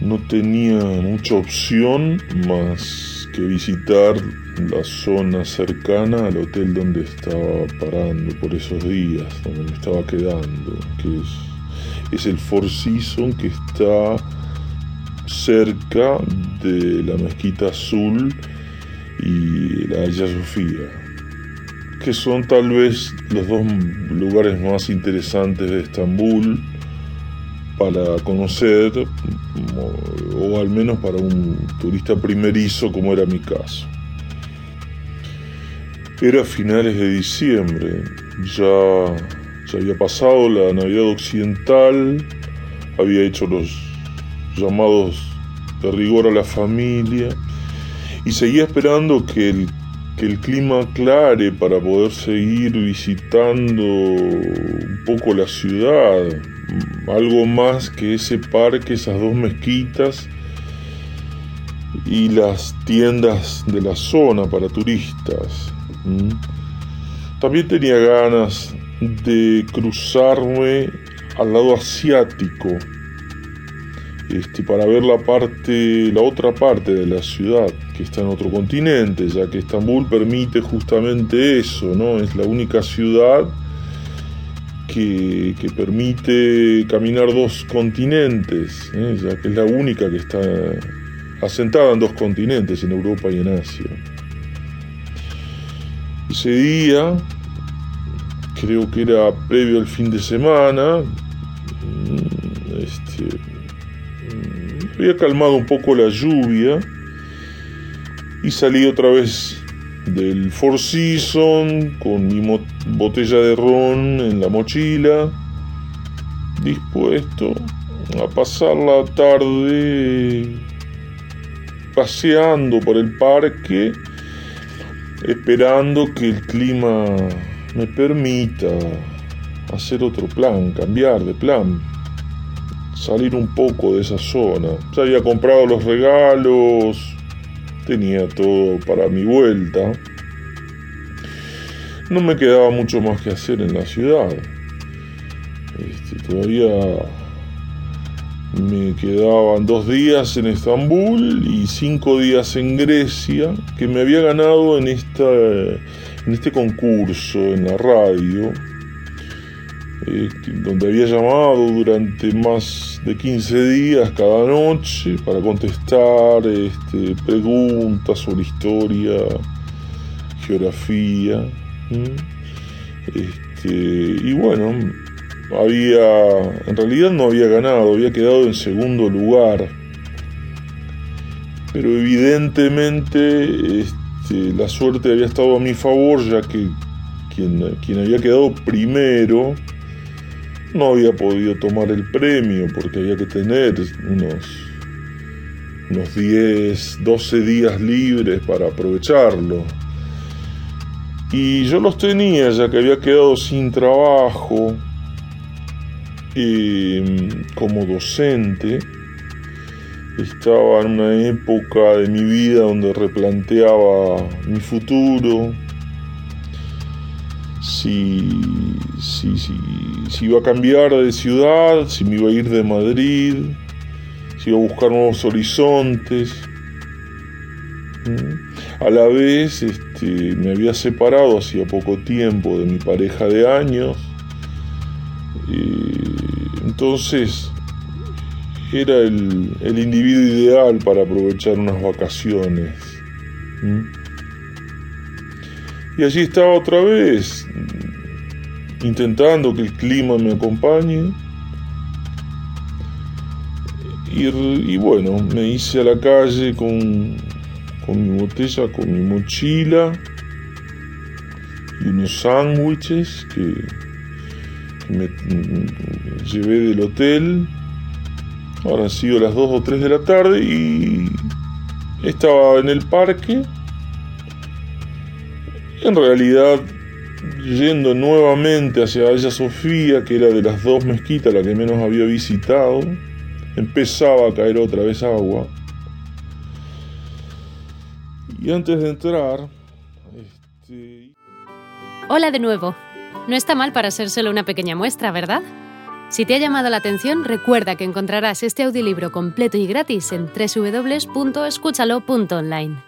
no tenía mucha opción más que visitar la zona cercana al hotel donde estaba parando por esos días, donde me estaba quedando, que es, es el Four Seasons que está cerca de la Mezquita Azul y la Haya Sofía, que son tal vez los dos lugares más interesantes de Estambul para conocer, o al menos para un turista primerizo como era mi caso. Era finales de diciembre, ya, ya había pasado la Navidad Occidental, había hecho los llamados de rigor a la familia. Y seguía esperando que el, que el clima aclare para poder seguir visitando un poco la ciudad, algo más que ese parque, esas dos mezquitas y las tiendas de la zona para turistas. También tenía ganas de cruzarme al lado asiático este, para ver la parte, la otra parte de la ciudad que está en otro continente, ya que Estambul permite justamente eso, ¿no? Es la única ciudad que, permite caminar dos continentes, ¿eh? ya que es la única que está asentada en dos continentes, en Europa y en Asia. Ese día, creo que era previo al fin de semana, este, había calmado un poco la lluvia y salí otra vez del Four Seasons con mi botella de ron en la mochila, dispuesto a pasar la tarde paseando por el parque, esperando que el clima me permita hacer otro plan, cambiar de plan, salir un poco de esa zona. Ya había comprado los regalos, tenía todo para mi vuelta. No me quedaba mucho más que hacer en la ciudad. Este, todavía me quedaban dos días en Estambul y cinco días en Grecia, que me había ganado en, esta, en este concurso en la radio, eh, donde había llamado durante más de 15 días cada noche para contestar este, preguntas sobre historia, geografía. Este, y bueno, había, en realidad no había ganado, había quedado en segundo lugar. Pero evidentemente este, la suerte había estado a mi favor, ya que quien había quedado primero no había podido tomar el premio porque había que tener unos, unos 10, 12 días libres para aprovecharlo. Y yo los tenía ya que había quedado sin trabajo como docente. Estaba en una época de mi vida donde replanteaba mi futuro, si, si, si, iba a cambiar de ciudad, si me iba a ir de Madrid, si iba a buscar nuevos horizontes. A la vez este, me había separado hacía poco tiempo de mi pareja de años. entonces era el, individuo ideal para aprovechar unas vacaciones. Y allí estaba otra vez, intentando que el clima me acompañe. Y, bueno, me hice a la calle con, con mi botella, con mi mochila y unos sándwiches que, me llevé del hotel Ahora sido las 2 o 3 de la tarde y estaba en el parque. En realidad, yendo nuevamente hacia Aya Sofía, que era de las dos mezquitas la que menos había visitado, empezaba a caer otra vez agua. Y antes de entrar... Este... Hola de nuevo. No está mal para ser solo una pequeña muestra, ¿verdad? Si te ha llamado la atención, recuerda que encontrarás este audiolibro completo y gratis en www.escúchalo.online.